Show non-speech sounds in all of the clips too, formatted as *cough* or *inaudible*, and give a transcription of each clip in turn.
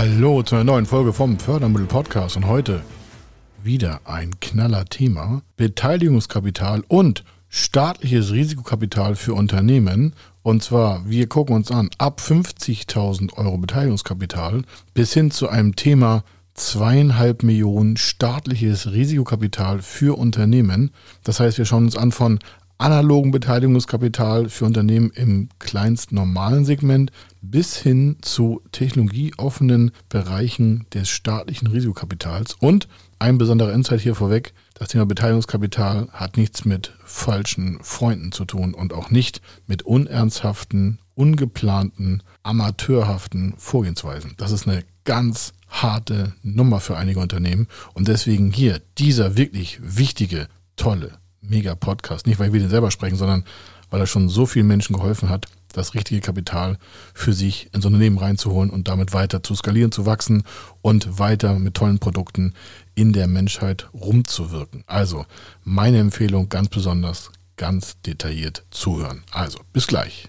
Hallo zu einer neuen Folge vom Fördermittel Podcast und heute wieder ein knaller Thema. Beteiligungskapital und staatliches Risikokapital für Unternehmen. Und zwar, wir gucken uns an, ab 50.000 Euro Beteiligungskapital bis hin zu einem Thema zweieinhalb Millionen staatliches Risikokapital für Unternehmen. Das heißt, wir schauen uns an von analogen Beteiligungskapital für Unternehmen im kleinsten normalen Segment bis hin zu technologieoffenen Bereichen des staatlichen Risikokapitals. Und ein besonderer Insight hier vorweg, das Thema Beteiligungskapital hat nichts mit falschen Freunden zu tun und auch nicht mit unernsthaften, ungeplanten, amateurhaften Vorgehensweisen. Das ist eine ganz harte Nummer für einige Unternehmen und deswegen hier dieser wirklich wichtige, tolle mega Podcast. Nicht, weil wir den selber sprechen, sondern weil er schon so vielen Menschen geholfen hat, das richtige Kapital für sich ins Unternehmen reinzuholen und damit weiter zu skalieren, zu wachsen und weiter mit tollen Produkten in der Menschheit rumzuwirken. Also meine Empfehlung ganz besonders, ganz detailliert zuhören. Also bis gleich.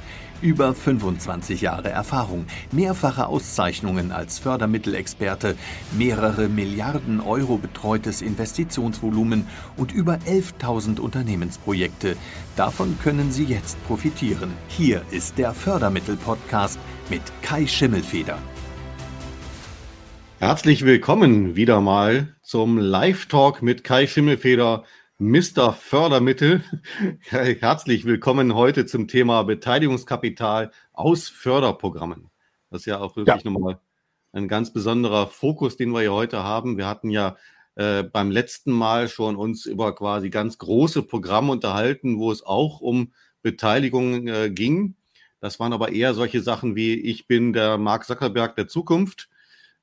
Über 25 Jahre Erfahrung, mehrfache Auszeichnungen als Fördermittelexperte, mehrere Milliarden Euro betreutes Investitionsvolumen und über 11.000 Unternehmensprojekte. Davon können Sie jetzt profitieren. Hier ist der Fördermittel-Podcast mit Kai Schimmelfeder. Herzlich willkommen wieder mal zum Live-Talk mit Kai Schimmelfeder Mr. Fördermittel. *laughs* Herzlich willkommen heute zum Thema Beteiligungskapital aus Förderprogrammen. Das ist ja auch wirklich ja. nochmal ein ganz besonderer Fokus, den wir hier heute haben. Wir hatten ja äh, beim letzten Mal schon uns über quasi ganz große Programme unterhalten, wo es auch um Beteiligung äh, ging. Das waren aber eher solche Sachen wie ich bin der Mark Zuckerberg der Zukunft.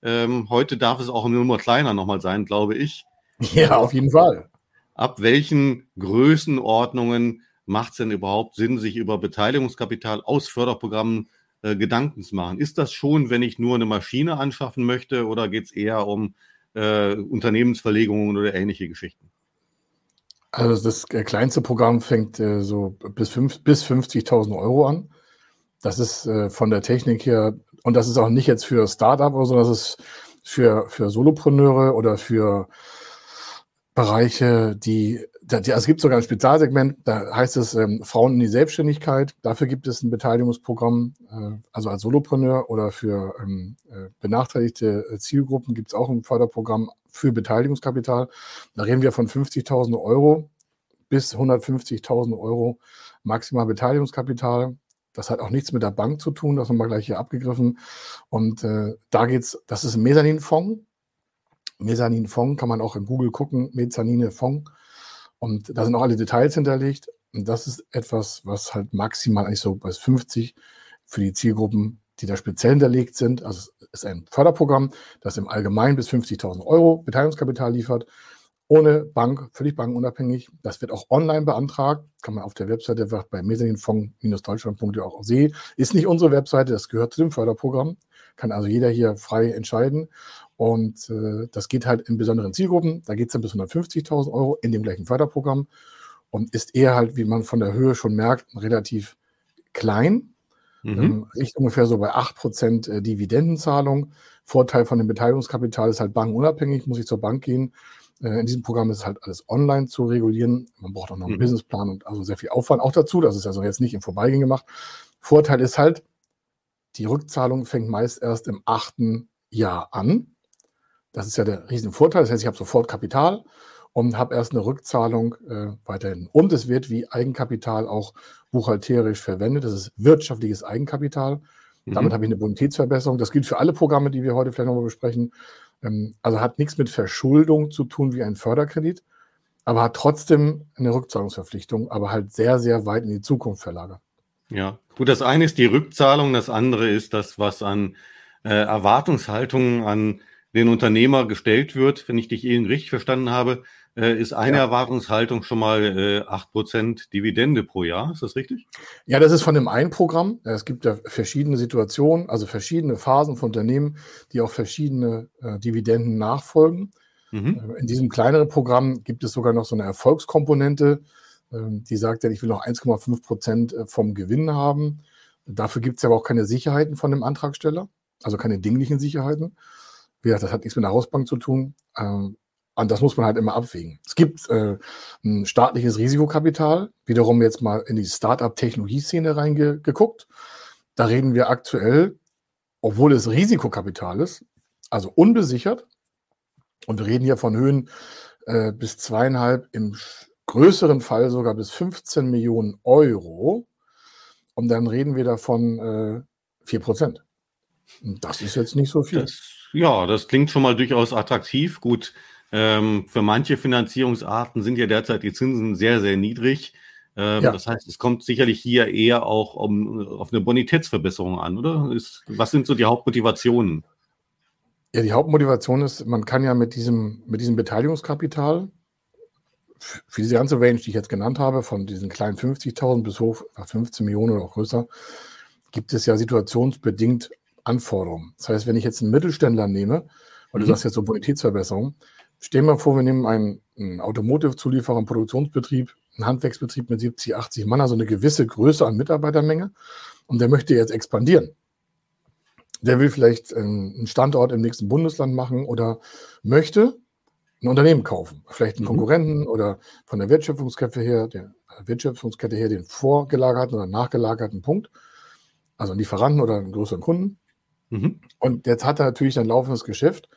Ähm, heute darf es auch eine Nummer kleiner nochmal sein, glaube ich. Ja, auf jeden Fall ab welchen Größenordnungen macht es denn überhaupt Sinn, sich über Beteiligungskapital aus Förderprogrammen äh, Gedanken zu machen? Ist das schon, wenn ich nur eine Maschine anschaffen möchte oder geht es eher um äh, Unternehmensverlegungen oder ähnliche Geschichten? Also das äh, kleinste Programm fängt äh, so bis, bis 50.000 Euro an. Das ist äh, von der Technik her, und das ist auch nicht jetzt für Startup oder so, das ist für, für Solopreneure oder für Bereiche, die, also es gibt sogar ein Spezialsegment, da heißt es ähm, Frauen in die Selbstständigkeit. Dafür gibt es ein Beteiligungsprogramm, äh, also als Solopreneur oder für ähm, äh, benachteiligte äh, Zielgruppen gibt es auch ein Förderprogramm für Beteiligungskapital. Da reden wir von 50.000 Euro bis 150.000 Euro maximal Beteiligungskapital. Das hat auch nichts mit der Bank zu tun, das haben wir gleich hier abgegriffen. Und äh, da geht's, das ist ein Mezzaninfonds, Mezzanin-Fonds kann man auch in Google gucken, Mezzanine-Fonds. Und da sind auch alle Details hinterlegt. Und das ist etwas, was halt maximal eigentlich so bei 50 für die Zielgruppen, die da speziell hinterlegt sind. Also es ist ein Förderprogramm, das im Allgemeinen bis 50.000 Euro Beteiligungskapital liefert. Ohne Bank, völlig bankenunabhängig. Das wird auch online beantragt. Kann man auf der Webseite bei mezzaninfonds-deutschland.de auch sehen. Ist nicht unsere Webseite, das gehört zu dem Förderprogramm. Kann also jeder hier frei entscheiden. Und äh, das geht halt in besonderen Zielgruppen. Da geht es dann bis 150.000 Euro in dem gleichen Förderprogramm und ist eher halt, wie man von der Höhe schon merkt, relativ klein. Mhm. Ähm, liegt ungefähr so bei 8% äh, Dividendenzahlung. Vorteil von dem Beteiligungskapital ist halt bankenunabhängig, muss ich zur Bank gehen. Äh, in diesem Programm ist halt alles online zu regulieren. Man braucht auch noch einen mhm. Businessplan und also sehr viel Aufwand auch dazu. Das ist also jetzt nicht im Vorbeigehen gemacht. Vorteil ist halt, die Rückzahlung fängt meist erst im achten Jahr an. Das ist ja der Riesenvorteil. Das heißt, ich habe sofort Kapital und habe erst eine Rückzahlung äh, weiterhin. Und es wird wie Eigenkapital auch buchhalterisch verwendet. Das ist wirtschaftliches Eigenkapital. Mhm. Damit habe ich eine Bonitätsverbesserung. Das gilt für alle Programme, die wir heute vielleicht nochmal besprechen. Ähm, also hat nichts mit Verschuldung zu tun wie ein Förderkredit, aber hat trotzdem eine Rückzahlungsverpflichtung, aber halt sehr, sehr weit in die Zukunft verlagert. Ja, gut, das eine ist die Rückzahlung, das andere ist das, was an äh, Erwartungshaltungen an den Unternehmer gestellt wird, wenn ich dich eben richtig verstanden habe, äh, ist eine ja. Erwartungshaltung schon mal äh, 8% Dividende pro Jahr. Ist das richtig? Ja, das ist von dem einen Programm. Es gibt ja verschiedene Situationen, also verschiedene Phasen von Unternehmen, die auch verschiedene äh, Dividenden nachfolgen. Mhm. Äh, in diesem kleineren Programm gibt es sogar noch so eine Erfolgskomponente, ähm, die sagt ja, ich will noch 1,5 Prozent äh, vom Gewinn haben. Dafür gibt es aber auch keine Sicherheiten von dem Antragsteller, also keine dinglichen Sicherheiten. Wie gesagt, das hat nichts mit der Hausbank zu tun. Ähm, und das muss man halt immer abwägen. Es gibt äh, ein staatliches Risikokapital, wiederum jetzt mal in die Start-up-Technologieszene reingeguckt. Da reden wir aktuell, obwohl es Risikokapital ist, also unbesichert, und wir reden hier von Höhen äh, bis zweieinhalb, im größeren Fall sogar bis 15 Millionen Euro. Und dann reden wir davon äh, 4 Prozent. Das ist jetzt nicht so viel. Das, ja, das klingt schon mal durchaus attraktiv. Gut, ähm, für manche Finanzierungsarten sind ja derzeit die Zinsen sehr, sehr niedrig. Ähm, ja. Das heißt, es kommt sicherlich hier eher auch um, auf eine Bonitätsverbesserung an, oder? Ist, was sind so die Hauptmotivationen? Ja, die Hauptmotivation ist, man kann ja mit diesem, mit diesem Beteiligungskapital für diese ganze Range, die ich jetzt genannt habe, von diesen kleinen 50.000 bis hoch 15 Millionen oder auch größer, gibt es ja situationsbedingt Anforderungen. Das heißt, wenn ich jetzt einen Mittelständler nehme, weil mhm. du sagst jetzt so Bonitätsverbesserung, stellen wir vor, wir nehmen einen, einen Automotive-Zulieferer, einen Produktionsbetrieb, einen Handwerksbetrieb mit 70, 80 Mann, also eine gewisse Größe an Mitarbeitermenge und der möchte jetzt expandieren der will vielleicht einen Standort im nächsten Bundesland machen oder möchte ein Unternehmen kaufen. Vielleicht einen mhm. Konkurrenten oder von der Wertschöpfungskette her, der Wertschöpfungskette her den vorgelagerten oder nachgelagerten Punkt. Also einen Lieferanten oder einen größeren Kunden. Mhm. Und jetzt hat er natürlich ein laufendes Geschäft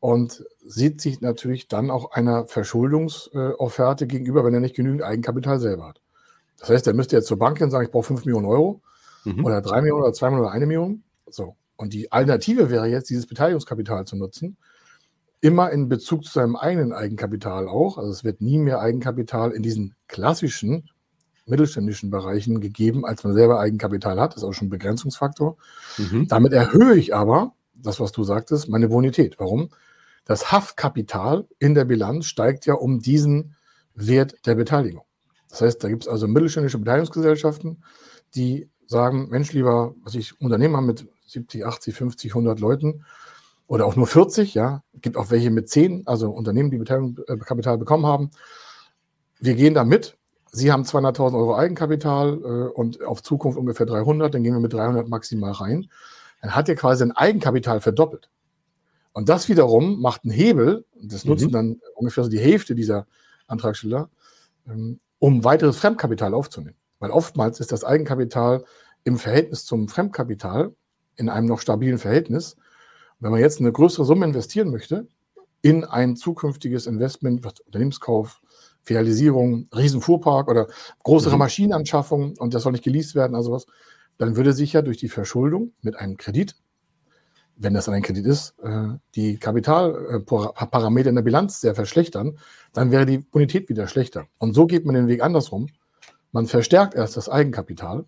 und sieht sich natürlich dann auch einer Verschuldungsofferte gegenüber, wenn er nicht genügend Eigenkapital selber hat. Das heißt, er müsste jetzt zur Bank gehen und sagen, ich brauche 5 Millionen Euro mhm. oder 3 Millionen oder 2 Millionen oder 1 Million. So. Und die Alternative wäre jetzt, dieses Beteiligungskapital zu nutzen, immer in Bezug zu seinem eigenen Eigenkapital auch. Also es wird nie mehr Eigenkapital in diesen klassischen mittelständischen Bereichen gegeben, als man selber Eigenkapital hat. Das ist auch schon ein Begrenzungsfaktor. Mhm. Damit erhöhe ich aber, das, was du sagtest, meine Bonität. Warum? Das Haftkapital in der Bilanz steigt ja um diesen Wert der Beteiligung. Das heißt, da gibt es also mittelständische Beteiligungsgesellschaften, die sagen, Mensch, lieber, was ich Unternehmer mit 70, 80, 50, 100 Leuten oder auch nur 40, ja, gibt auch welche mit 10, also Unternehmen, die Beteiligungskapital äh, bekommen haben. Wir gehen da mit. Sie haben 200.000 Euro Eigenkapital äh, und auf Zukunft ungefähr 300, dann gehen wir mit 300 maximal rein. Dann hat er quasi ein Eigenkapital verdoppelt. Und das wiederum macht einen Hebel, das mhm. nutzen dann ungefähr so die Hälfte dieser Antragsteller, ähm, um weiteres Fremdkapital aufzunehmen. Weil oftmals ist das Eigenkapital im Verhältnis zum Fremdkapital in einem noch stabilen Verhältnis. Wenn man jetzt eine größere Summe investieren möchte in ein zukünftiges Investment, Unternehmenskauf, Filialisierung, Riesenfuhrpark oder größere mhm. Maschinenanschaffung und das soll nicht geleast werden, also was, dann würde sich ja durch die Verschuldung mit einem Kredit, wenn das ein Kredit ist, äh, die Kapitalparameter in der Bilanz sehr verschlechtern, dann wäre die Bonität wieder schlechter. Und so geht man den Weg andersrum. Man verstärkt erst das Eigenkapital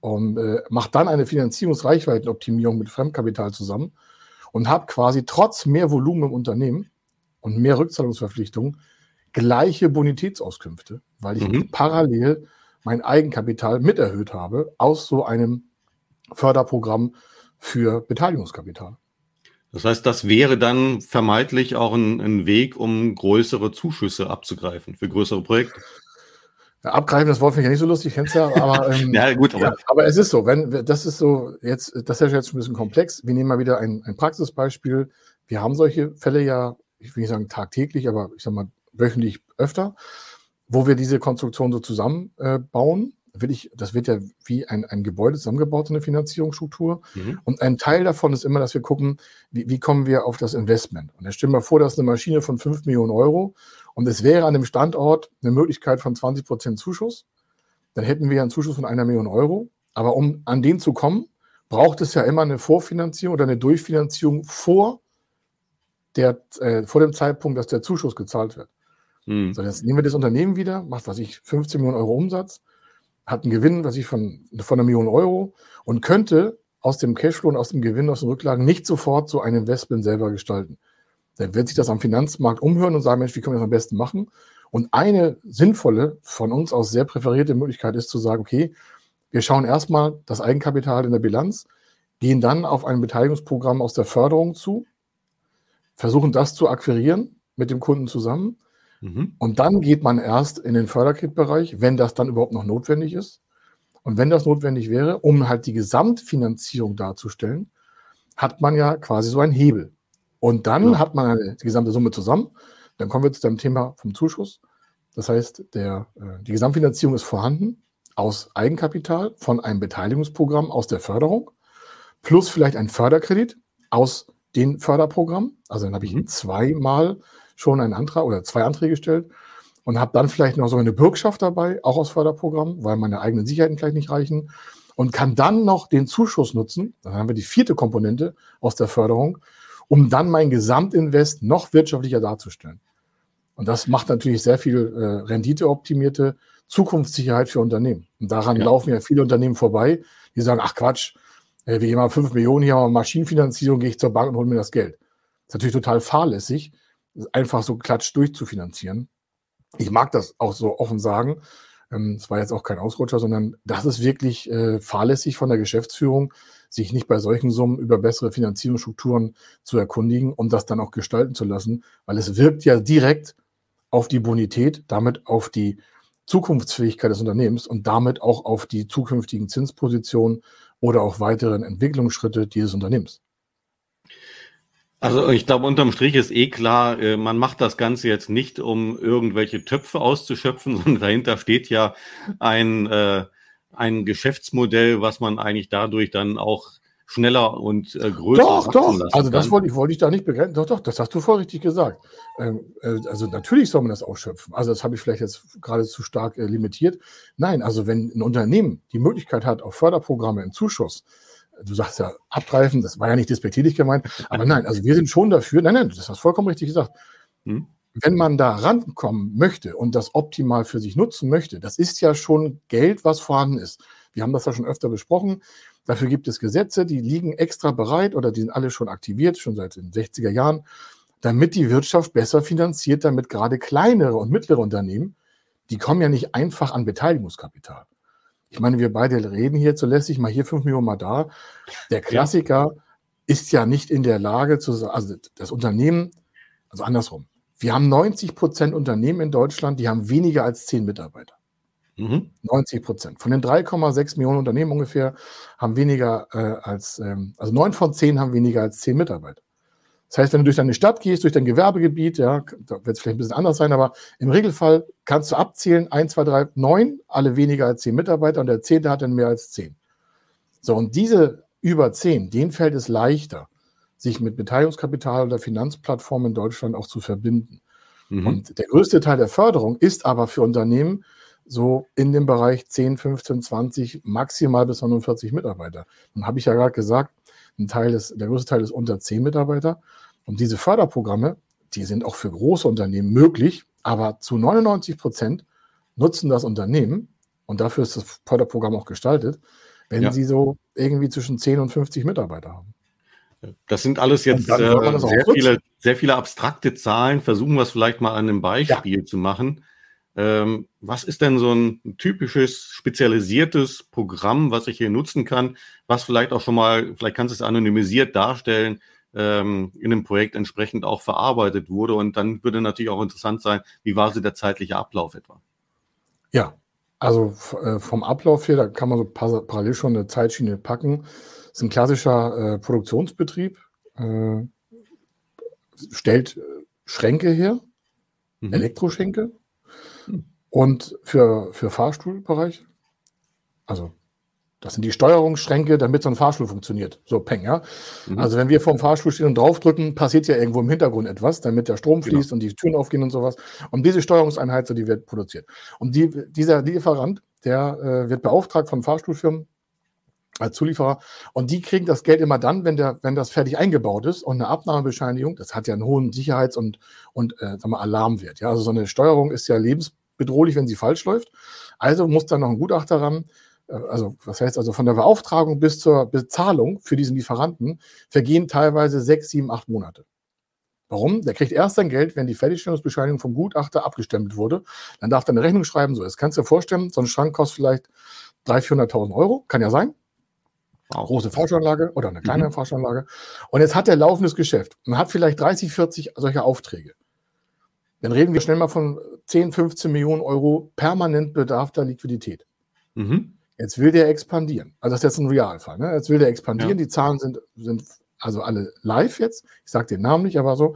und äh, macht dann eine Finanzierungsreichweitenoptimierung mit Fremdkapital zusammen und habe quasi trotz mehr Volumen im Unternehmen und mehr Rückzahlungsverpflichtungen gleiche Bonitätsauskünfte, weil ich mhm. parallel mein Eigenkapital mit erhöht habe aus so einem Förderprogramm für Beteiligungskapital. Das heißt, das wäre dann vermeintlich auch ein, ein Weg, um größere Zuschüsse abzugreifen für größere Projekte. Abgreifen, das Wort finde ich ja nicht so lustig, kennst du ja, aber, *laughs* ähm, ja, gut, aber, ja, aber es ist so, wenn, das ist so, jetzt, das ist ja jetzt schon ein bisschen komplex. Wir nehmen mal wieder ein, ein Praxisbeispiel. Wir haben solche Fälle ja, ich will nicht sagen tagtäglich, aber ich sag mal wöchentlich öfter, wo wir diese Konstruktion so zusammenbauen. Äh, will ich, das wird ja wie ein, ein Gebäude zusammengebaut, so eine Finanzierungsstruktur. Mhm. Und ein Teil davon ist immer, dass wir gucken, wie, wie kommen wir auf das Investment. Und da stellen wir vor, dass eine Maschine von 5 Millionen Euro und es wäre an dem Standort eine Möglichkeit von 20 Prozent Zuschuss. Dann hätten wir einen Zuschuss von einer Million Euro. Aber um an den zu kommen, braucht es ja immer eine Vorfinanzierung oder eine Durchfinanzierung vor, der, äh, vor dem Zeitpunkt, dass der Zuschuss gezahlt wird. Hm. So, jetzt nehmen wir das Unternehmen wieder, macht, was ich, 15 Millionen Euro Umsatz, hat einen Gewinn, was ich, von, von einer Million Euro und könnte aus dem Cashflow und aus dem Gewinn, aus den Rücklagen nicht sofort so ein Investment selber gestalten. Dann wird sich das am Finanzmarkt umhören und sagen, Mensch, wie können wir das am besten machen? Und eine sinnvolle, von uns aus sehr präferierte Möglichkeit ist zu sagen, okay, wir schauen erstmal das Eigenkapital in der Bilanz, gehen dann auf ein Beteiligungsprogramm aus der Förderung zu, versuchen das zu akquirieren mit dem Kunden zusammen. Mhm. Und dann geht man erst in den Förderkreditbereich, wenn das dann überhaupt noch notwendig ist. Und wenn das notwendig wäre, um halt die Gesamtfinanzierung darzustellen, hat man ja quasi so einen Hebel. Und dann ja. hat man eine, die gesamte Summe zusammen. Dann kommen wir zu dem Thema vom Zuschuss. Das heißt, der, äh, die Gesamtfinanzierung ist vorhanden aus Eigenkapital von einem Beteiligungsprogramm aus der Förderung plus vielleicht ein Förderkredit aus den Förderprogrammen. Also dann habe ich mhm. zweimal schon einen Antrag oder zwei Anträge gestellt und habe dann vielleicht noch so eine Bürgschaft dabei, auch aus Förderprogrammen, weil meine eigenen Sicherheiten vielleicht nicht reichen und kann dann noch den Zuschuss nutzen. Dann haben wir die vierte Komponente aus der Förderung, um dann mein Gesamtinvest noch wirtschaftlicher darzustellen. Und das macht natürlich sehr viel äh, renditeoptimierte Zukunftssicherheit für Unternehmen. Und daran ja. laufen ja viele Unternehmen vorbei, die sagen, ach Quatsch, wir haben 5 Millionen, hier haben wir Maschinenfinanzierung, gehe ich zur Bank und hole mir das Geld. Das ist natürlich total fahrlässig, einfach so klatsch durchzufinanzieren. Ich mag das auch so offen sagen. Ähm, es war jetzt auch kein Ausrutscher, sondern das ist wirklich äh, fahrlässig von der Geschäftsführung, sich nicht bei solchen Summen über bessere Finanzierungsstrukturen zu erkundigen und das dann auch gestalten zu lassen, weil es wirkt ja direkt auf die Bonität, damit auf die Zukunftsfähigkeit des Unternehmens und damit auch auf die zukünftigen Zinspositionen oder auch weiteren Entwicklungsschritte dieses Unternehmens. Also ich glaube, unterm Strich ist eh klar, äh, man macht das Ganze jetzt nicht, um irgendwelche Töpfe auszuschöpfen, *laughs* sondern dahinter steht ja ein, äh, ein Geschäftsmodell, was man eigentlich dadurch dann auch schneller und äh, größer Doch, doch. Also das wollte ich, wollte ich da nicht begrenzen. Doch, doch, das hast du voll richtig gesagt. Ähm, äh, also natürlich soll man das ausschöpfen. Also das habe ich vielleicht jetzt gerade zu stark äh, limitiert. Nein, also wenn ein Unternehmen die Möglichkeit hat auf Förderprogramme im Zuschuss, du sagst ja abgreifen, das war ja nicht despektierlich gemeint, aber nein, also wir sind schon dafür, nein, nein, das hast vollkommen richtig gesagt. Hm? Wenn man da rankommen möchte und das optimal für sich nutzen möchte, das ist ja schon Geld, was vorhanden ist. Wir haben das ja schon öfter besprochen. Dafür gibt es Gesetze, die liegen extra bereit oder die sind alle schon aktiviert, schon seit den 60er Jahren, damit die Wirtschaft besser finanziert, damit gerade kleinere und mittlere Unternehmen, die kommen ja nicht einfach an Beteiligungskapital. Ich meine, wir beide reden hier zu lässig, mal hier fünf Millionen, mal da. Der Klassiker ja. ist ja nicht in der Lage zu sagen, also das Unternehmen, also andersrum. Wir haben 90 Prozent Unternehmen in Deutschland, die haben weniger als zehn Mitarbeiter. Mhm. 90 Prozent. Von den 3,6 Millionen Unternehmen ungefähr haben weniger äh, als, ähm, also neun von zehn haben weniger als zehn Mitarbeiter. Das heißt, wenn du durch deine Stadt gehst, durch dein Gewerbegebiet, ja, da wird es vielleicht ein bisschen anders sein, aber im Regelfall kannst du abzählen, 1, 2, 3, 9, alle weniger als zehn Mitarbeiter und der zehnte hat dann mehr als zehn. So, und diese über zehn, denen fällt es leichter, sich mit Beteiligungskapital oder Finanzplattformen in Deutschland auch zu verbinden. Mhm. Und der größte Teil der Förderung ist aber für Unternehmen, so in dem Bereich 10, 15, 20, maximal bis 49 Mitarbeiter. Dann habe ich ja gerade gesagt, ein Teil ist, der größte Teil ist unter 10 Mitarbeiter. Und diese Förderprogramme, die sind auch für große Unternehmen möglich, aber zu 99 Prozent nutzen das Unternehmen, und dafür ist das Förderprogramm auch gestaltet, wenn ja. sie so irgendwie zwischen 10 und 50 Mitarbeiter haben. Das sind alles jetzt äh, sehr, viele, sehr viele abstrakte Zahlen. Versuchen wir es vielleicht mal an einem Beispiel ja. zu machen. Ähm, was ist denn so ein typisches spezialisiertes Programm, was ich hier nutzen kann, was vielleicht auch schon mal, vielleicht kannst du es anonymisiert darstellen, ähm, in einem Projekt entsprechend auch verarbeitet wurde. Und dann würde natürlich auch interessant sein, wie war so der zeitliche Ablauf etwa? Ja, also äh, vom Ablauf her, da kann man so parallel schon eine Zeitschiene packen. Das ist ein klassischer äh, Produktionsbetrieb, äh, stellt äh, Schränke her, mhm. Elektroschränke, und für, für Fahrstuhlbereich, also das sind die Steuerungsschränke, damit so ein Fahrstuhl funktioniert. So peng, ja. Mhm. Also wenn wir vorm Fahrstuhl stehen und draufdrücken, passiert ja irgendwo im Hintergrund etwas, damit der Strom fließt genau. und die Türen aufgehen und sowas. Und diese Steuerungseinheit, so die wird produziert. Und die, dieser Lieferant, der äh, wird beauftragt von Fahrstuhlfirmen als Zulieferer. Und die kriegen das Geld immer dann, wenn, der, wenn das fertig eingebaut ist und eine Abnahmebescheinigung, das hat ja einen hohen Sicherheits- und, und äh, sagen wir, Alarmwert. Ja? Also so eine Steuerung ist ja lebensbedrohlich, wenn sie falsch läuft. Also muss da noch ein Gutachter ran, also was heißt also von der Beauftragung bis zur Bezahlung für diesen Lieferanten vergehen teilweise sechs, sieben, acht Monate. Warum? Der kriegt erst sein Geld, wenn die Fertigstellungsbescheinigung vom Gutachter abgestempelt wurde. Dann darf er eine Rechnung schreiben. So, jetzt kannst du dir vorstellen, so ein Schrank kostet vielleicht 300.000, 400.000 Euro. Kann ja sein. Wow. Große Forschanlage oder eine kleine mhm. Forschanlage. Und jetzt hat er laufendes Geschäft und hat vielleicht 30, 40 solcher Aufträge. Dann reden wir schnell mal von 10, 15 Millionen Euro permanent Bedarf der Liquidität. Mhm. Jetzt will der expandieren. Also das ist jetzt ein Realfall. Ne? Jetzt will der expandieren. Ja. Die Zahlen sind, sind also alle live jetzt. Ich sage den Namen nicht, aber so.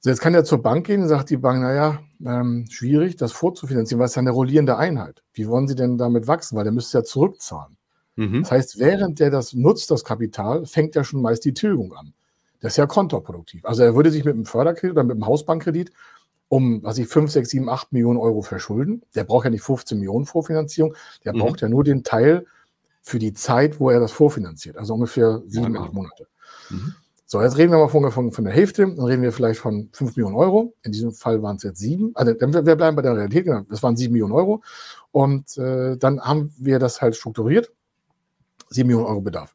so. Jetzt kann er zur Bank gehen und sagt die Bank, naja, ähm, schwierig, das vorzufinanzieren, weil es ja eine rollierende Einheit. Wie wollen Sie denn damit wachsen? Weil der müsste ja zurückzahlen. Mhm. Das heißt, während der das nutzt, das Kapital, fängt ja schon meist die Tilgung an. Das ist ja kontraproduktiv. Also er würde sich mit einem Förderkredit oder mit einem Hausbankkredit um, was ich, 5, 6, 7, 8 Millionen Euro verschulden. Der braucht ja nicht 15 Millionen Vorfinanzierung, der mhm. braucht ja nur den Teil, für die Zeit, wo er das vorfinanziert, also ungefähr sieben, ja, acht Monate. Mhm. So, jetzt reden wir mal von, von, von, der Hälfte, dann reden wir vielleicht von fünf Millionen Euro. In diesem Fall waren es jetzt sieben. Also wir bleiben bei der Realität, genau. Das waren sieben Millionen Euro. Und äh, dann haben wir das halt strukturiert. Sieben Millionen Euro Bedarf.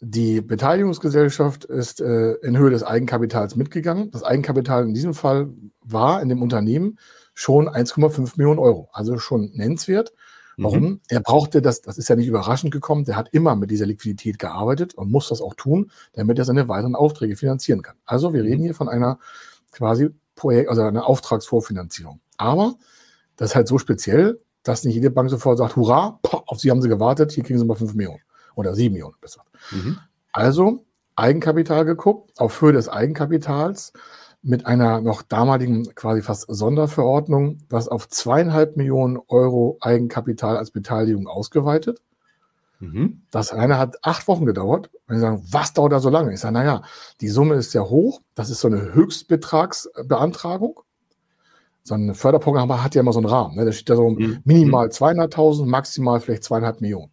Die Beteiligungsgesellschaft ist äh, in Höhe des Eigenkapitals mitgegangen. Das Eigenkapital in diesem Fall war in dem Unternehmen schon 1,5 Millionen Euro, also schon nennenswert. Warum? Mhm. Er brauchte das, das ist ja nicht überraschend gekommen, der hat immer mit dieser Liquidität gearbeitet und muss das auch tun, damit er seine weiteren Aufträge finanzieren kann. Also wir reden mhm. hier von einer quasi Projekt, also einer Auftragsvorfinanzierung. Aber das ist halt so speziell, dass nicht jede Bank sofort sagt, hurra, auf sie haben sie gewartet, hier kriegen sie mal 5 Millionen oder 7 Millionen besser. Mhm. Also Eigenkapital geguckt, auf Höhe des Eigenkapitals mit einer noch damaligen quasi fast Sonderverordnung, was auf zweieinhalb Millionen Euro Eigenkapital als Beteiligung ausgeweitet. Mhm. Das eine hat acht Wochen gedauert. Wenn Sie sagen, was dauert da so lange? Ich sage, naja, die Summe ist sehr hoch. Das ist so eine Höchstbetragsbeantragung. So ein Förderprogramm hat ja immer so einen Rahmen. Ne? Da steht ja so mhm. minimal 200.000, maximal vielleicht zweieinhalb Millionen.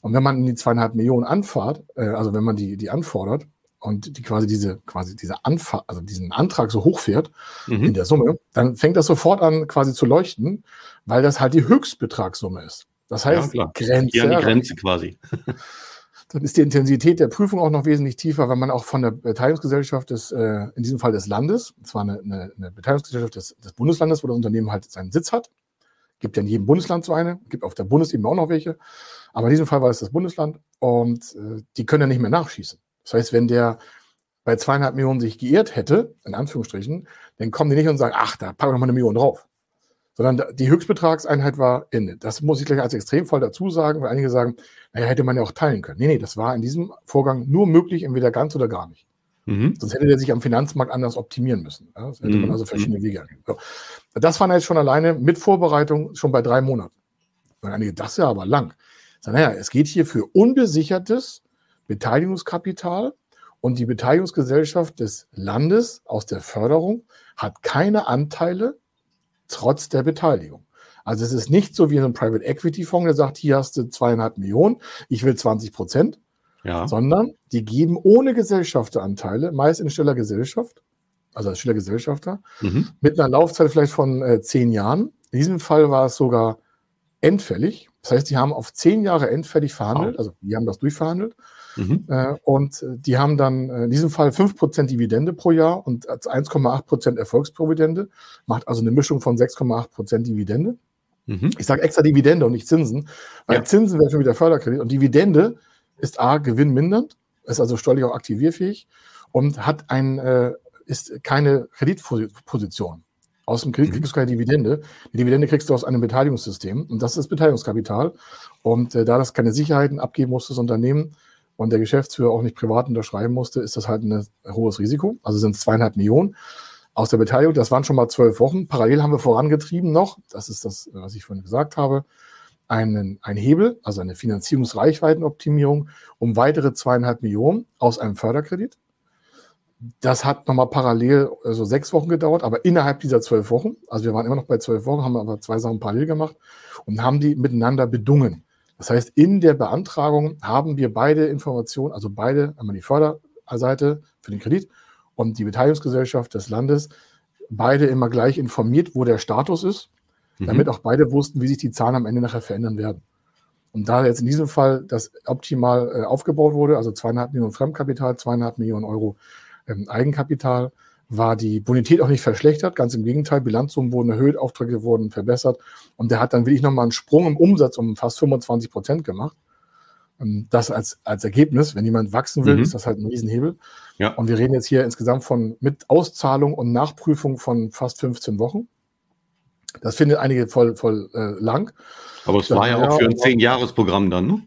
Und wenn man in die zweieinhalb Millionen anfahrt, äh, also wenn man die, die anfordert, und die quasi diese, quasi diese Anfang, also diesen Antrag so hochfährt mhm. in der Summe, dann fängt das sofort an quasi zu leuchten, weil das halt die Höchstbetragssumme ist. Das heißt, ja, Grenze. Ja, die Grenze quasi. *laughs* dann ist die Intensität der Prüfung auch noch wesentlich tiefer, weil man auch von der Beteiligungsgesellschaft des, äh, in diesem Fall des Landes, und zwar eine, eine, eine Beteiligungsgesellschaft des, des, Bundeslandes, wo das Unternehmen halt seinen Sitz hat. Gibt ja in jedem Bundesland so eine, gibt auf der Bundesebene auch noch welche. Aber in diesem Fall war es das Bundesland und äh, die können ja nicht mehr nachschießen. Das heißt, wenn der bei zweieinhalb Millionen sich geirrt hätte, in Anführungsstrichen, dann kommen die nicht und sagen, ach, da packen wir noch mal eine Million drauf. Sondern die Höchstbetragseinheit war Ende. Das muss ich gleich als Extremfall dazu sagen, weil einige sagen, naja, hätte man ja auch teilen können. Nee, nee, das war in diesem Vorgang nur möglich, entweder ganz oder gar nicht. Mhm. Sonst hätte der sich am Finanzmarkt anders optimieren müssen. Ja, das hätte mhm. man also verschiedene Wege angehen. So. Das waren jetzt schon alleine mit Vorbereitung schon bei drei Monaten. Und einige, das ist ja aber lang. So, naja, es geht hier für unbesichertes Beteiligungskapital und die Beteiligungsgesellschaft des Landes aus der Förderung hat keine Anteile trotz der Beteiligung. Also es ist nicht so wie ein Private Equity Fonds, der sagt, hier hast du zweieinhalb Millionen, ich will 20 Prozent, ja. sondern die geben ohne Gesellschafteranteile, meist in stiller Gesellschaft, also als stiller Gesellschafter, mhm. mit einer Laufzeit vielleicht von äh, zehn Jahren. In diesem Fall war es sogar endfällig. Das heißt, die haben auf zehn Jahre endfällig verhandelt, wow. also die haben das durchverhandelt Mhm. Äh, und die haben dann äh, in diesem Fall 5% Dividende pro Jahr und 1,8% Erfolgsprovidende, macht also eine Mischung von 6,8% Dividende. Mhm. Ich sage extra Dividende und nicht Zinsen, weil ja. Zinsen wäre schon wieder Förderkredit und Dividende ist A, gewinnmindernd, ist also steuerlich auch aktivierfähig und hat ein, äh, ist keine Kreditposition. Aus dem Kredit mhm. kriegst du keine Dividende. Die Dividende kriegst du aus einem Beteiligungssystem und das ist Beteiligungskapital. Und äh, da das keine Sicherheiten abgeben muss, das Unternehmen, und der Geschäftsführer auch nicht privat unterschreiben musste, ist das halt ein hohes Risiko. Also sind es zweieinhalb Millionen aus der Beteiligung. Das waren schon mal zwölf Wochen. Parallel haben wir vorangetrieben noch, das ist das, was ich vorhin gesagt habe, einen, ein Hebel, also eine Finanzierungsreichweitenoptimierung um weitere zweieinhalb Millionen aus einem Förderkredit. Das hat nochmal parallel so also sechs Wochen gedauert, aber innerhalb dieser zwölf Wochen, also wir waren immer noch bei zwölf Wochen, haben aber zwei Sachen parallel gemacht und haben die miteinander bedungen. Das heißt, in der Beantragung haben wir beide Informationen, also beide, einmal die Förderseite für den Kredit und die Beteiligungsgesellschaft des Landes, beide immer gleich informiert, wo der Status ist, mhm. damit auch beide wussten, wie sich die Zahlen am Ende nachher verändern werden. Und da jetzt in diesem Fall das optimal äh, aufgebaut wurde, also zweieinhalb Millionen Fremdkapital, zweieinhalb Millionen Euro ähm, Eigenkapital, war die Bonität auch nicht verschlechtert, ganz im Gegenteil, Bilanzsummen wurden erhöht, Aufträge wurden verbessert und der hat dann wirklich nochmal einen Sprung im Umsatz um fast 25 Prozent gemacht. Ähm, das als, als Ergebnis, wenn jemand wachsen will, mhm. ist das halt ein Riesenhebel. Ja. Und wir reden jetzt hier insgesamt von mit Auszahlung und Nachprüfung von fast 15 Wochen. Das findet einige voll, voll äh, lang. Aber es war ja auch für ein Zehn-Jahres-Programm dann, ne?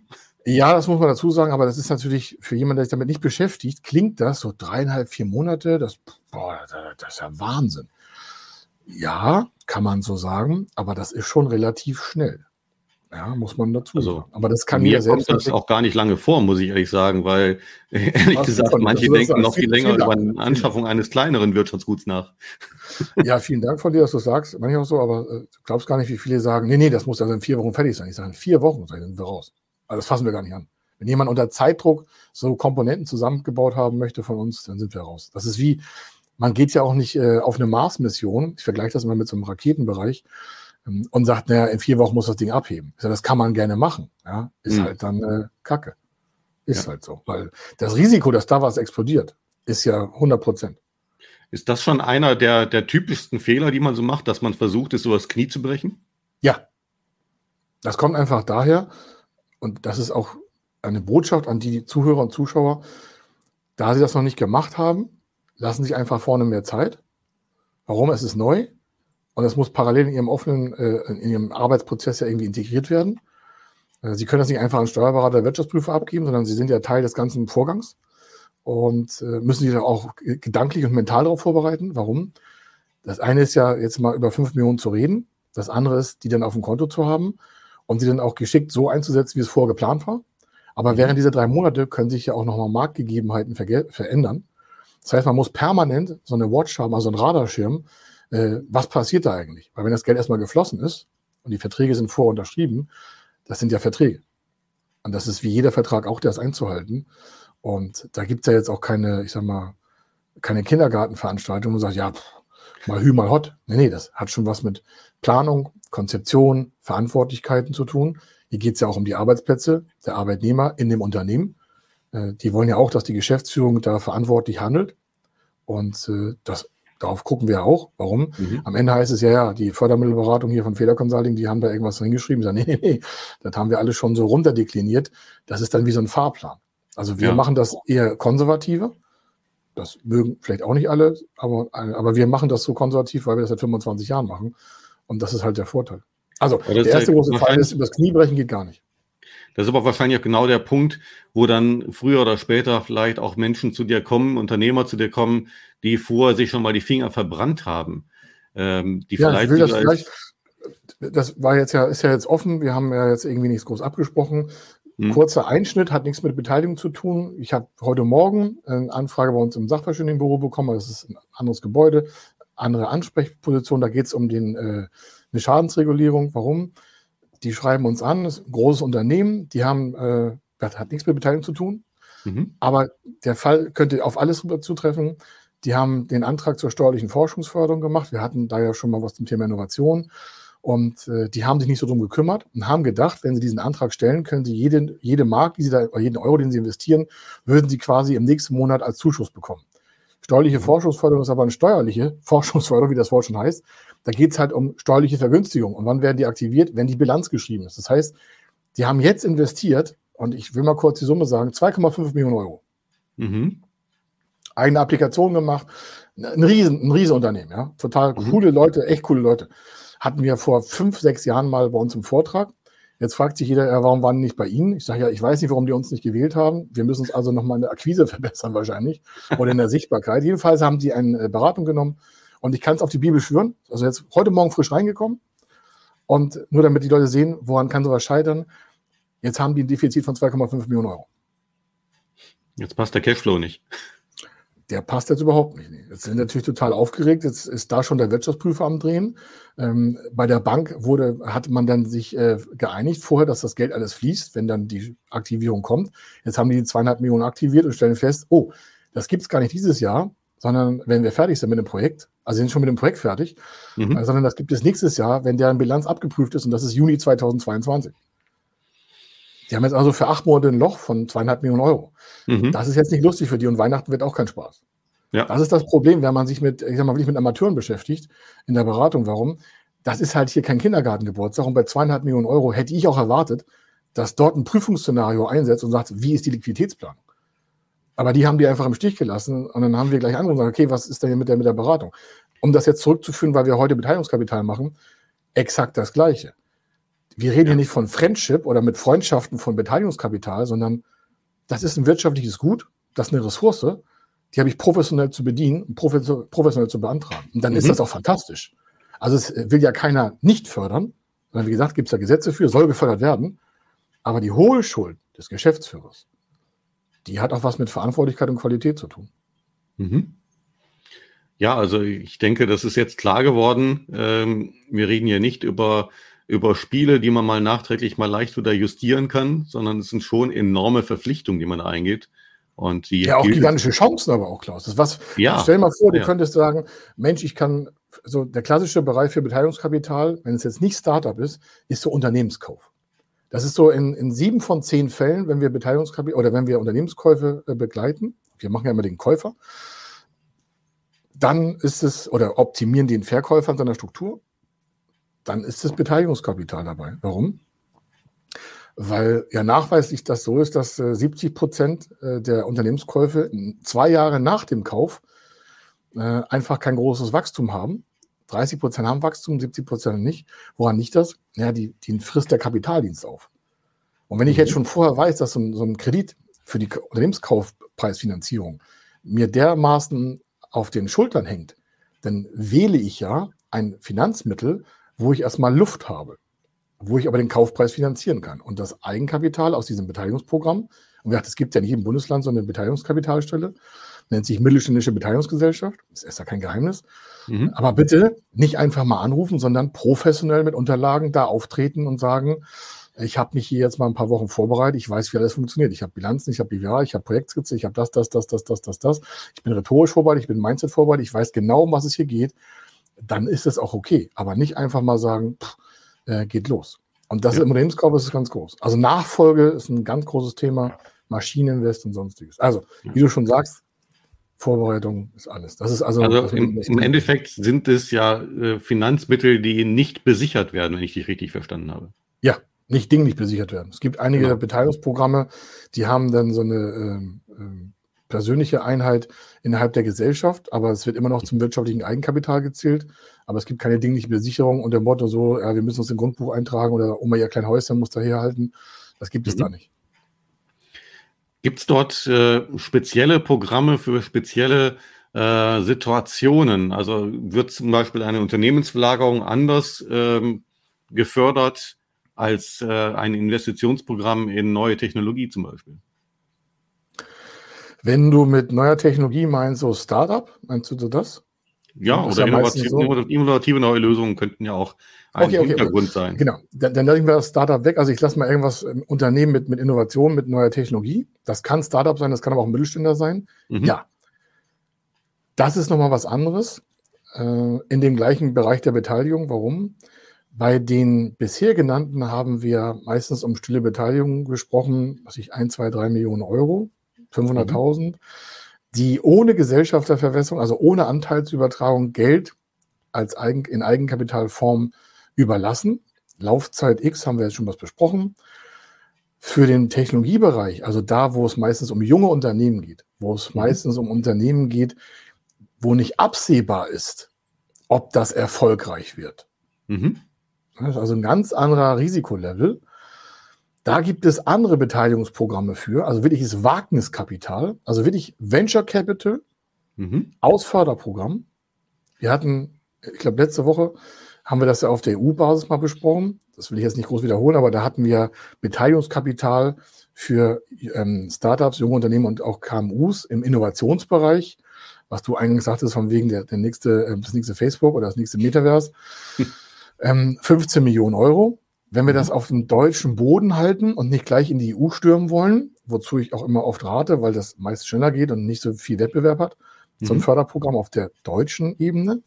Ja, das muss man dazu sagen, aber das ist natürlich für jemanden, der sich damit nicht beschäftigt, klingt das so dreieinhalb, vier Monate, das, boah, das ist ja Wahnsinn. Ja, kann man so sagen, aber das ist schon relativ schnell. Ja, muss man dazu also, sagen. Aber das kann mir selbst. Kommt das auch gar nicht lange vor, muss ich ehrlich sagen, weil *laughs* ehrlich gesagt, manche denken noch viel länger über die Anschaffung eines kleineren Wirtschaftsguts nach. *laughs* Ja, vielen Dank von dir, dass du sagst. Manchmal auch so, aber äh, du glaubst gar nicht, wie viele sagen, nee, nee, das muss also in vier Wochen fertig sein. Ich sage, in vier Wochen sind wir raus. Also das fassen wir gar nicht an. Wenn jemand unter Zeitdruck so Komponenten zusammengebaut haben möchte von uns, dann sind wir raus. Das ist wie, man geht ja auch nicht äh, auf eine Mars-Mission. Ich vergleiche das immer mit so einem Raketenbereich ähm, und sagt, naja, in vier Wochen muss das Ding abheben. Ja, das kann man gerne machen. Ja, ist mhm. halt dann äh, Kacke. Ist ja. halt so. Weil das Risiko, dass da was explodiert, ist ja 100 Prozent. Ist das schon einer der, der typischsten Fehler, die man so macht, dass man versucht, es so das Knie zu brechen? Ja. Das kommt einfach daher, und das ist auch eine Botschaft an die Zuhörer und Zuschauer, da sie das noch nicht gemacht haben, lassen sich einfach vorne mehr Zeit. Warum? Es ist neu. Und es muss parallel in ihrem offenen, äh, in ihrem Arbeitsprozess ja irgendwie integriert werden. Äh, sie können das nicht einfach an Steuerberater Wirtschaftsprüfer abgeben, sondern sie sind ja Teil des ganzen Vorgangs und äh, müssen sich auch gedanklich und mental darauf vorbereiten. Warum? Das eine ist ja jetzt mal über fünf Millionen zu reden. Das andere ist, die dann auf dem Konto zu haben und sie dann auch geschickt so einzusetzen, wie es vorher geplant war. Aber während dieser drei Monate können sich ja auch nochmal Marktgegebenheiten verändern. Das heißt, man muss permanent so eine Watch haben, also einen Radarschirm, äh, was passiert da eigentlich? Weil wenn das Geld erstmal geflossen ist und die Verträge sind vorunterschrieben, das sind ja Verträge. Und das ist wie jeder Vertrag auch, der ist einzuhalten. Und da gibt es ja jetzt auch keine, ich sag mal, keine Kindergartenveranstaltung, wo man sagt, ja, pff, mal hü, mal hot. Nee, nee, das hat schon was mit Planung, Konzeption, Verantwortlichkeiten zu tun. Hier geht es ja auch um die Arbeitsplätze der Arbeitnehmer in dem Unternehmen. Äh, die wollen ja auch, dass die Geschäftsführung da verantwortlich handelt. Und äh, das Darauf gucken wir auch. Warum? Mhm. Am Ende heißt es ja, ja, die Fördermittelberatung hier von Feder Consulting, die haben da irgendwas hingeschrieben. Sagen, nee, nee, nee, das haben wir alles schon so runterdekliniert. Das ist dann wie so ein Fahrplan. Also wir ja. machen das eher konservativer. Das mögen vielleicht auch nicht alle, aber, aber wir machen das so konservativ, weil wir das seit 25 Jahren machen. Und das ist halt der Vorteil. Also, der erste große Fall ist, übers Knie brechen geht gar nicht. Das ist aber wahrscheinlich auch genau der Punkt, wo dann früher oder später vielleicht auch Menschen zu dir kommen, Unternehmer zu dir kommen, die vorher sich schon mal die Finger verbrannt haben. Ähm, die ja, vielleicht, ich will das vielleicht, das war jetzt ja, ist ja jetzt offen, wir haben ja jetzt irgendwie nichts groß abgesprochen. Hm. Kurzer Einschnitt, hat nichts mit Beteiligung zu tun. Ich habe heute Morgen eine Anfrage bei uns im Sachverständigenbüro bekommen, das ist ein anderes Gebäude, andere Ansprechposition, da geht es um den, äh, eine Schadensregulierung. Warum? Die schreiben uns an, das ist ein großes Unternehmen, die haben, äh, das hat nichts mit Beteiligung zu tun, mhm. aber der Fall könnte auf alles zutreffen. Die haben den Antrag zur steuerlichen Forschungsförderung gemacht. Wir hatten da ja schon mal was zum Thema Innovation. Und äh, die haben sich nicht so drum gekümmert und haben gedacht, wenn sie diesen Antrag stellen, können sie jeden, jede Mark, die sie da, oder jeden Euro, den sie investieren, würden sie quasi im nächsten Monat als Zuschuss bekommen. Steuerliche mhm. Forschungsförderung ist aber eine steuerliche *laughs* Forschungsförderung, wie das Wort schon heißt. Da geht es halt um steuerliche Vergünstigung. Und wann werden die aktiviert? Wenn die Bilanz geschrieben ist. Das heißt, die haben jetzt investiert, und ich will mal kurz die Summe sagen, 2,5 Millionen Euro. Mhm. Eigene Applikation gemacht. Ein Riesen, ein Riesenunternehmen, ja. Total mhm. coole Leute, echt coole Leute. Hatten wir vor fünf, sechs Jahren mal bei uns im Vortrag. Jetzt fragt sich jeder, warum waren die nicht bei Ihnen? Ich sage ja, ich weiß nicht, warum die uns nicht gewählt haben. Wir müssen uns also nochmal in der Akquise *laughs* verbessern wahrscheinlich oder in der Sichtbarkeit. Jedenfalls haben die eine Beratung genommen und ich kann es auf die Bibel schwören. Also jetzt heute Morgen frisch reingekommen. Und nur damit die Leute sehen, woran kann sowas scheitern. Jetzt haben die ein Defizit von 2,5 Millionen Euro. Jetzt passt der Cashflow nicht. Der passt jetzt überhaupt nicht. Jetzt sind natürlich total aufgeregt. Jetzt ist da schon der Wirtschaftsprüfer am Drehen. Ähm, bei der Bank wurde, hat man dann sich äh, geeinigt vorher, dass das Geld alles fließt, wenn dann die Aktivierung kommt. Jetzt haben die die zweieinhalb Millionen aktiviert und stellen fest, oh, das gibt es gar nicht dieses Jahr, sondern wenn wir fertig sind mit dem Projekt, also sind schon mit dem Projekt fertig, mhm. äh, sondern das gibt es nächstes Jahr, wenn deren Bilanz abgeprüft ist und das ist Juni 2022. Die haben jetzt also für acht Monate ein Loch von zweieinhalb Millionen Euro. Mhm. Das ist jetzt nicht lustig für die und Weihnachten wird auch kein Spaß. Ja. Das ist das Problem, wenn man sich mit, ich sag mal, wirklich mit Amateuren beschäftigt in der Beratung. Warum? Das ist halt hier kein Kindergartengeburtstag und bei zweieinhalb Millionen Euro hätte ich auch erwartet, dass dort ein Prüfungsszenario einsetzt und sagt, wie ist die Liquiditätsplanung? Aber die haben die einfach im Stich gelassen und dann haben wir gleich und gesagt, okay, was ist denn hier mit der, mit der Beratung? Um das jetzt zurückzuführen, weil wir heute Beteiligungskapital machen, exakt das Gleiche. Wir reden hier nicht von Friendship oder mit Freundschaften von Beteiligungskapital, sondern das ist ein wirtschaftliches Gut, das ist eine Ressource, die habe ich professionell zu bedienen und professionell zu beantragen. Und dann mhm. ist das auch fantastisch. Also es will ja keiner nicht fördern, sondern wie gesagt, gibt es da Gesetze für, soll gefördert werden. Aber die Hohlschuld des Geschäftsführers, die hat auch was mit Verantwortlichkeit und Qualität zu tun. Mhm. Ja, also ich denke, das ist jetzt klar geworden. Ähm, wir reden hier nicht über, über Spiele, die man mal nachträglich mal leicht wieder justieren kann, sondern es sind schon enorme Verpflichtungen, die man da eingeht. Und die ja, auch gigantische Chancen aber auch, Klaus. Das was, ja, stell dir mal vor, du ja. könntest sagen, Mensch, ich kann, so der klassische Bereich für Beteiligungskapital, wenn es jetzt nicht Startup ist, ist so Unternehmenskauf. Das ist so in, in sieben von zehn Fällen, wenn wir Beteiligungskapital oder wenn wir Unternehmenskäufe äh, begleiten, wir machen ja immer den Käufer, dann ist es, oder optimieren den Verkäufer an seiner Struktur, dann ist es Beteiligungskapital dabei. Warum? Weil ja nachweislich das so ist, dass 70 äh, Prozent äh, der Unternehmenskäufe zwei Jahre nach dem Kauf äh, einfach kein großes Wachstum haben. 30 Prozent haben Wachstum, 70 Prozent nicht. Woran nicht das? Ja, die, die frisst der Kapitaldienst auf. Und wenn ich jetzt mhm. schon vorher weiß, dass so ein, so ein Kredit für die Unternehmenskaufpreisfinanzierung mir dermaßen auf den Schultern hängt, dann wähle ich ja ein Finanzmittel, wo ich erstmal Luft habe, wo ich aber den Kaufpreis finanzieren kann. Und das Eigenkapital aus diesem Beteiligungsprogramm, und es gibt ja nicht im Bundesland so eine Beteiligungskapitalstelle, nennt sich Mittelständische Beteiligungsgesellschaft, das ist ja kein Geheimnis. Mhm. Aber bitte nicht einfach mal anrufen, sondern professionell mit Unterlagen da auftreten und sagen, ich habe mich hier jetzt mal ein paar Wochen vorbereitet, ich weiß, wie alles funktioniert. Ich habe Bilanzen, ich habe BWA, ich habe Projektskizze, ich habe das, das, das, das, das, das, das. Ich bin rhetorisch vorbereitet, ich bin Mindset vorbereitet, ich weiß genau, um was es hier geht. Dann ist es auch okay. Aber nicht einfach mal sagen, pff, äh, geht los. Und das ja. im Unternehmenskauf ist ganz groß. Also Nachfolge ist ein ganz großes Thema, Maschineninvest und sonstiges. Also, wie du schon sagst, Vorbereitung ist alles. Das ist also, also im, im, Endeffekt sind es ja äh, Finanzmittel, die nicht besichert werden, wenn ich dich richtig verstanden habe. Ja, nicht dinglich besichert werden. Es gibt einige genau. Beteiligungsprogramme, die haben dann so eine äh, äh, persönliche Einheit innerhalb der Gesellschaft, aber es wird immer noch zum wirtschaftlichen Eigenkapital gezählt. Aber es gibt keine dingliche Besicherung unter dem Motto so, ja, wir müssen uns im Grundbuch eintragen oder Oma ihr klein Häuschen muss da herhalten. Das gibt es mhm. da nicht. Gibt es dort äh, spezielle Programme für spezielle äh, Situationen? Also wird zum Beispiel eine Unternehmensverlagerung anders ähm, gefördert als äh, ein Investitionsprogramm in neue Technologie zum Beispiel? Wenn du mit neuer Technologie meinst, so Startup, meinst du das? Ja, oder ja innovative, so. innovative, neue Lösungen könnten ja auch ein okay, okay, Hintergrund okay. sein. Genau, dann, dann lassen wir das Startup weg. Also ich lasse mal irgendwas im Unternehmen mit, mit Innovation, mit neuer Technologie. Das kann Startup sein, das kann aber auch ein Mittelständler sein. Mhm. Ja, das ist nochmal was anderes äh, in dem gleichen Bereich der Beteiligung. Warum? Bei den bisher genannten haben wir meistens um stille Beteiligung gesprochen, was ich, ein, zwei, drei Millionen Euro, 500.000, mhm. die ohne Gesellschafterverwässerung, also ohne Anteilsübertragung Geld als Eigen, in Eigenkapitalform überlassen. Laufzeit X haben wir jetzt schon was besprochen. Für den Technologiebereich, also da, wo es meistens um junge Unternehmen geht, wo es mhm. meistens um Unternehmen geht, wo nicht absehbar ist, ob das erfolgreich wird. Mhm. Das ist also ein ganz anderer Risikolevel. Da gibt es andere Beteiligungsprogramme für, also wirkliches Wagniskapital, also wirklich Venture Capital mhm. aus Förderprogramm. Wir hatten, ich glaube, letzte Woche haben wir das ja auf der EU-Basis mal besprochen. Das will ich jetzt nicht groß wiederholen, aber da hatten wir Beteiligungskapital für ähm, Startups, junge Unternehmen und auch KMUs im Innovationsbereich, was du eingangs sagtest, von wegen der, der nächste, äh, das nächste Facebook oder das nächste Metaverse. *laughs* ähm, 15 Millionen Euro. Wenn wir das mhm. auf dem deutschen Boden halten und nicht gleich in die EU stürmen wollen, wozu ich auch immer oft rate, weil das meist schneller geht und nicht so viel Wettbewerb hat, mhm. so ein mhm. Förderprogramm auf der deutschen Ebene,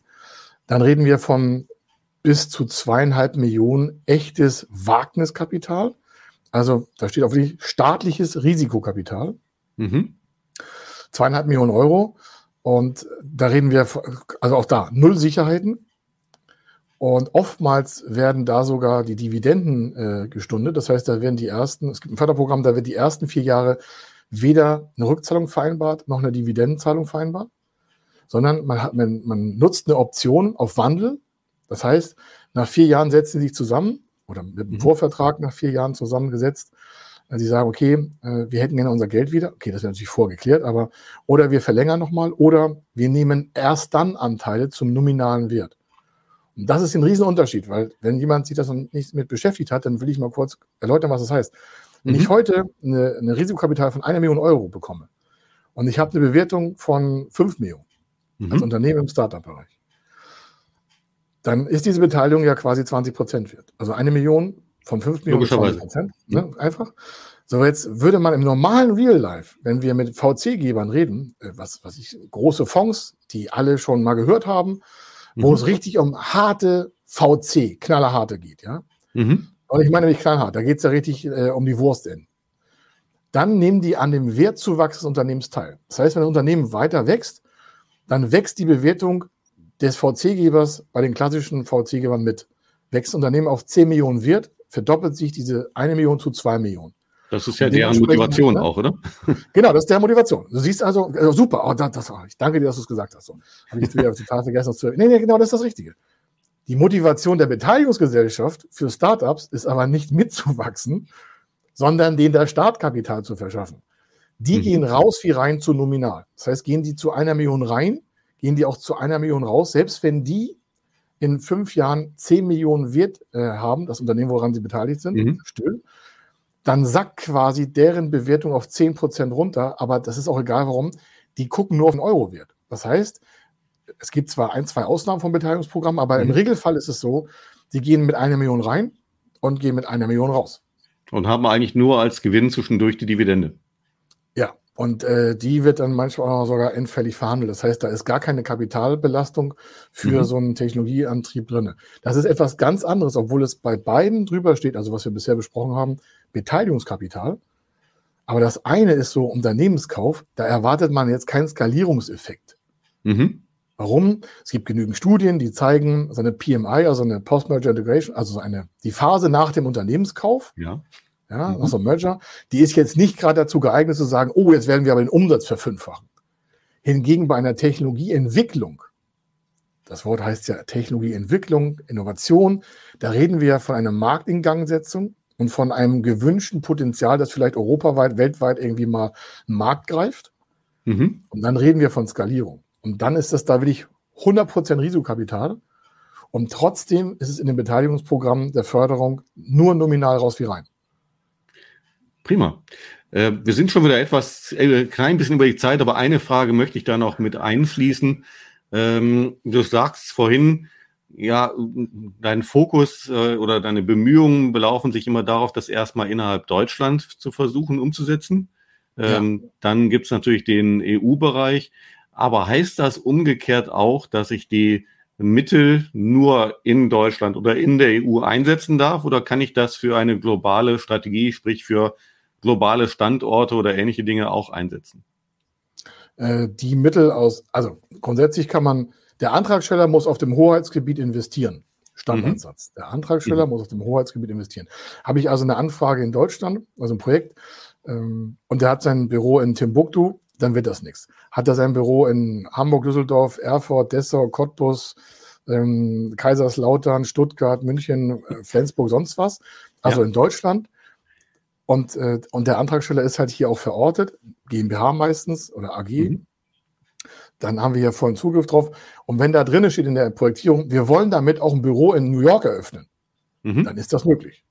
dann reden wir von bis zu zweieinhalb Millionen echtes Wagniskapital. Also da steht auch wirklich staatliches Risikokapital. Mhm. Zweieinhalb Millionen Euro. Und da reden wir, also auch da, null Sicherheiten. Und oftmals werden da sogar die Dividenden äh, gestundet. Das heißt, da werden die ersten, es gibt ein Förderprogramm, da wird die ersten vier Jahre weder eine Rückzahlung vereinbart noch eine Dividendenzahlung vereinbart, sondern man, hat, man, man nutzt eine Option auf Wandel. Das heißt, nach vier Jahren setzen sie sich zusammen oder mit einem mhm. Vorvertrag nach vier Jahren zusammengesetzt. Sie sagen, okay, äh, wir hätten gerne unser Geld wieder. Okay, das ist natürlich vorgeklärt, aber oder wir verlängern nochmal oder wir nehmen erst dann Anteile zum nominalen Wert. Und das ist ein Riesenunterschied, weil wenn jemand sich das noch nicht mit beschäftigt hat, dann will ich mal kurz erläutern, was das heißt. Wenn mhm. ich heute eine, eine Risikokapital von einer Million Euro bekomme und ich habe eine Bewertung von fünf Millionen mhm. als Unternehmen im Startup-Bereich, dann ist diese Beteiligung ja quasi 20 Prozent wert. Also eine Million von fünf Millionen 20 Prozent. Ne? Mhm. Einfach. So, jetzt würde man im normalen Real Life, wenn wir mit VC-Gebern reden, äh, was, was ich, große Fonds, die alle schon mal gehört haben, wo mhm. es richtig um harte VC, knallerharte geht, ja. Mhm. Und ich meine nicht knallhart, da geht es ja richtig äh, um die Wurst in. Dann nehmen die an dem Wertzuwachs des Unternehmens teil. Das heißt, wenn ein Unternehmen weiter wächst, dann wächst die Bewertung des VC-Gebers bei den klassischen VC-Gebern mit. Wächst das Unternehmen auf 10 Millionen Wert, verdoppelt sich diese 1 Million zu 2 Millionen. Das ist ja deren Motivation ne? auch, oder? Genau, das ist deren Motivation. Du siehst also, also super, oh, das, das, oh, ich danke dir, dass du es gesagt hast. So. Habe ich wieder total vergessen zu Nee, nee, genau, das ist das Richtige. Die Motivation der Beteiligungsgesellschaft für Startups ist aber nicht mitzuwachsen, sondern denen das Startkapital zu verschaffen. Die mhm. gehen raus wie rein zu nominal. Das heißt, gehen die zu einer Million rein, gehen die auch zu einer Million raus, selbst wenn die in fünf Jahren zehn Millionen Wert äh, haben, das Unternehmen, woran sie beteiligt sind, mhm. still, dann sackt quasi deren Bewertung auf 10% runter, aber das ist auch egal warum, die gucken nur auf den Euro-Wert. Das heißt, es gibt zwar ein, zwei Ausnahmen vom Beteiligungsprogramm, aber mhm. im Regelfall ist es so, die gehen mit einer Million rein und gehen mit einer Million raus. Und haben eigentlich nur als Gewinn zwischendurch die Dividende. Ja, und äh, die wird dann manchmal auch sogar endfällig verhandelt. Das heißt, da ist gar keine Kapitalbelastung für mhm. so einen Technologieantrieb drin. Das ist etwas ganz anderes, obwohl es bei beiden drüber steht, also was wir bisher besprochen haben, Beteiligungskapital. Aber das eine ist so Unternehmenskauf, da erwartet man jetzt keinen Skalierungseffekt. Mhm. Warum? Es gibt genügend Studien, die zeigen, so eine PMI, also eine Post-Merger Integration, also eine, die Phase nach dem Unternehmenskauf, ja, ja mhm. also Merger, die ist jetzt nicht gerade dazu geeignet zu sagen, oh, jetzt werden wir aber den Umsatz verfünffachen. Hingegen bei einer Technologieentwicklung, das Wort heißt ja Technologieentwicklung, Innovation, da reden wir von einer Marktingangsetzung und von einem gewünschten Potenzial, das vielleicht europaweit, weltweit irgendwie mal einen Markt greift. Mhm. Und dann reden wir von Skalierung. Und dann ist das da wirklich 100% Risikokapital. Und trotzdem ist es in dem Beteiligungsprogramm der Förderung nur nominal raus wie rein. Prima. Äh, wir sind schon wieder etwas, äh, klein bisschen über die Zeit, aber eine Frage möchte ich da noch mit einschließen. Ähm, du sagst vorhin, ja, dein Fokus äh, oder deine Bemühungen belaufen sich immer darauf, das erstmal innerhalb Deutschland zu versuchen umzusetzen. Ähm, ja. Dann gibt's natürlich den EU-Bereich. Aber heißt das umgekehrt auch, dass ich die Mittel nur in Deutschland oder in der EU einsetzen darf? Oder kann ich das für eine globale Strategie, sprich für globale Standorte oder ähnliche Dinge auch einsetzen? Äh, die Mittel aus, also grundsätzlich kann man, der Antragsteller muss auf dem Hoheitsgebiet investieren. Standardsatz. Mhm. Der Antragsteller mhm. muss auf dem Hoheitsgebiet investieren. Habe ich also eine Anfrage in Deutschland, also ein Projekt, ähm, und der hat sein Büro in Timbuktu, dann wird das nichts. Hat er sein Büro in Hamburg, Düsseldorf, Erfurt, Dessau, Cottbus, ähm, Kaiserslautern, Stuttgart, München, äh, Flensburg, sonst was, also ja. in Deutschland. Und, äh, und der Antragsteller ist halt hier auch verortet, GmbH meistens oder AG. Mhm. Dann haben wir hier vollen Zugriff drauf. Und wenn da drinnen steht in der Projektierung, wir wollen damit auch ein Büro in New York eröffnen, mhm. dann ist das möglich.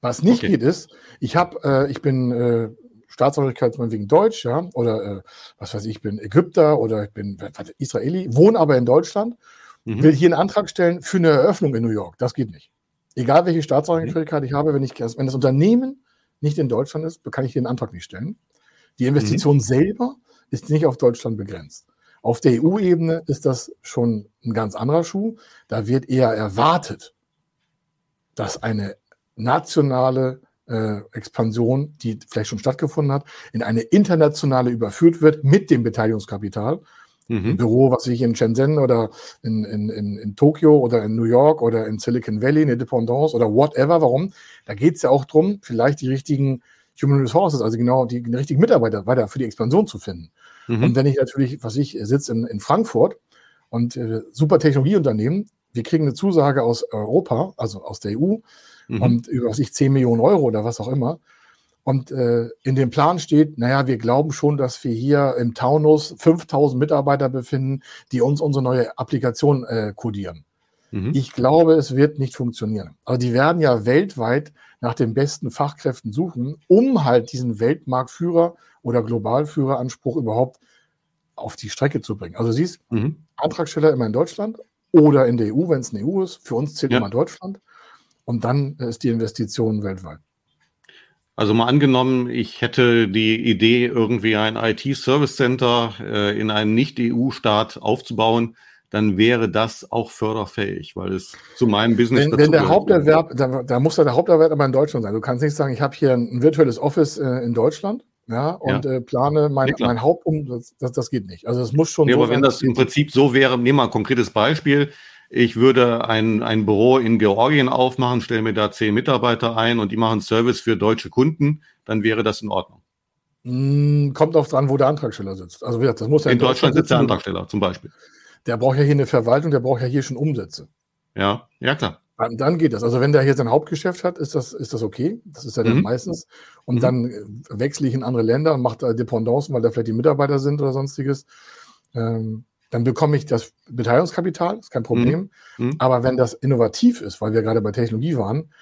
Was nicht okay. geht, ist, ich habe, äh, ich bin äh, Staatsangehörigkeit wegen Deutsch, ja, oder äh, was weiß ich, ich bin Ägypter oder ich bin Israeli, wohne aber in Deutschland, mhm. will hier einen Antrag stellen für eine Eröffnung in New York. Das geht nicht. Egal welche Staatsangehörigkeit mhm. ich habe, wenn, ich, wenn das Unternehmen nicht in Deutschland ist, kann ich den Antrag nicht stellen. Die Investition mhm. selber ist nicht auf Deutschland begrenzt. Auf der EU-Ebene ist das schon ein ganz anderer Schuh. Da wird eher erwartet, dass eine nationale äh, Expansion, die vielleicht schon stattgefunden hat, in eine internationale überführt wird mit dem Beteiligungskapital. Mhm. Ein Büro, was ich in Shenzhen oder in, in, in, in Tokio oder in New York oder in Silicon Valley, eine Dependance oder whatever. Warum? Da geht es ja auch darum, vielleicht die richtigen Human Resources, also genau die, die richtigen Mitarbeiter weiter für die Expansion zu finden. Mhm. Und wenn ich natürlich, was ich sitze in, in Frankfurt und äh, super Technologieunternehmen, wir kriegen eine Zusage aus Europa, also aus der EU, mhm. und über was ich 10 Millionen Euro oder was auch immer. Und äh, in dem Plan steht, naja, wir glauben schon, dass wir hier im Taunus 5000 Mitarbeiter befinden, die uns unsere neue Applikation äh, codieren. Mhm. Ich glaube, es wird nicht funktionieren. Aber die werden ja weltweit nach den besten Fachkräften suchen, um halt diesen Weltmarktführer oder Globalführeranspruch überhaupt auf die Strecke zu bringen. Also siehst, mhm. Antragsteller immer in Deutschland oder in der EU, wenn es eine EU ist. Für uns zählt ja. immer Deutschland. Und dann ist die Investition weltweit. Also mal angenommen, ich hätte die Idee, irgendwie ein IT-Service Center äh, in einem Nicht-EU-Staat aufzubauen, dann wäre das auch förderfähig, weil es zu meinem Business Wenn, wenn der Haupterwerb, da, da, muss ja der Haupterwerb aber in Deutschland sein. Du kannst nicht sagen, ich habe hier ein virtuelles Office äh, in Deutschland ja, und ja. Äh, plane mein, ja, mein Hauptum, das, das, das, geht nicht. Also es muss schon. Nee, so aber wenn das im Prinzip so wäre, nehmen wir ein konkretes Beispiel. Ich würde ein, ein Büro in Georgien aufmachen, stelle mir da zehn Mitarbeiter ein und die machen Service für deutsche Kunden, dann wäre das in Ordnung. Hm, kommt auch dran, wo der Antragsteller sitzt. Also das muss ja in, in Deutschland, Deutschland sitzt der Antragsteller zum Beispiel. Der braucht ja hier eine Verwaltung, der braucht ja hier schon Umsätze. Ja, ja klar. Dann, dann geht das. Also wenn der hier sein Hauptgeschäft hat, ist das, ist das okay. Das ist ja dann mhm. meistens. Und mhm. dann äh, wechsle ich in andere Länder und mache da Dependancen, weil da vielleicht die Mitarbeiter sind oder sonstiges. Ähm, dann bekomme ich das Beteiligungskapital, ist kein Problem. Mhm. mhm. Aber wenn das innovativ ist, weil wir gerade bei Technologie waren,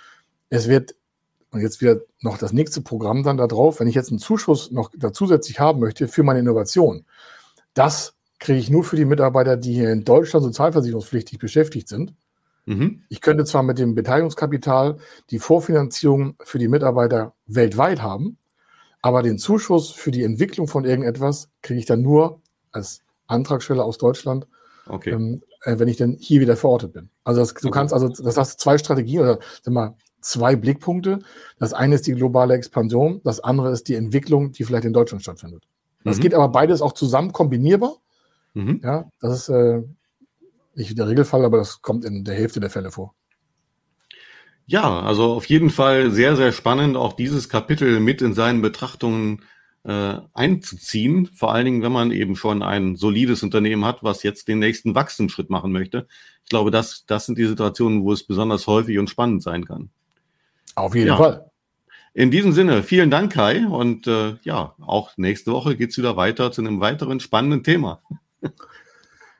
es wird, und jetzt wieder noch das nächste Programm dann da drauf, wenn ich jetzt einen Zuschuss noch da zusätzlich haben möchte für meine Innovation, das kriege ich nur für die Mitarbeiter, die hier in Deutschland sozialversicherungspflichtig beschäftigt sind. Mhm. Ich könnte zwar mit dem Beteiligungskapital die Vorfinanzierung für die Mitarbeiter weltweit haben, aber den Zuschuss für die Entwicklung von irgendetwas kriege ich dann nur als Antragsteller aus Deutschland, okay. ähm, äh, wenn ich denn hier wieder verortet bin. Also das, du okay. kannst also, das hast zwei Strategien oder sag mal zwei Blickpunkte. Das eine ist die globale Expansion, das andere ist die Entwicklung, die vielleicht in Deutschland stattfindet. Das mhm. geht aber beides auch zusammen kombinierbar. Mhm. Ja, das ist äh, nicht der Regelfall, aber das kommt in der Hälfte der Fälle vor. Ja, also auf jeden Fall sehr, sehr spannend, auch dieses Kapitel mit in seinen Betrachtungen äh, einzuziehen. Vor allen Dingen, wenn man eben schon ein solides Unternehmen hat, was jetzt den nächsten Wachstumsschritt machen möchte. Ich glaube, das, das sind die Situationen, wo es besonders häufig und spannend sein kann. Auf jeden ja. Fall. In diesem Sinne, vielen Dank, Kai. Und äh, ja, auch nächste Woche geht's wieder weiter zu einem weiteren spannenden Thema.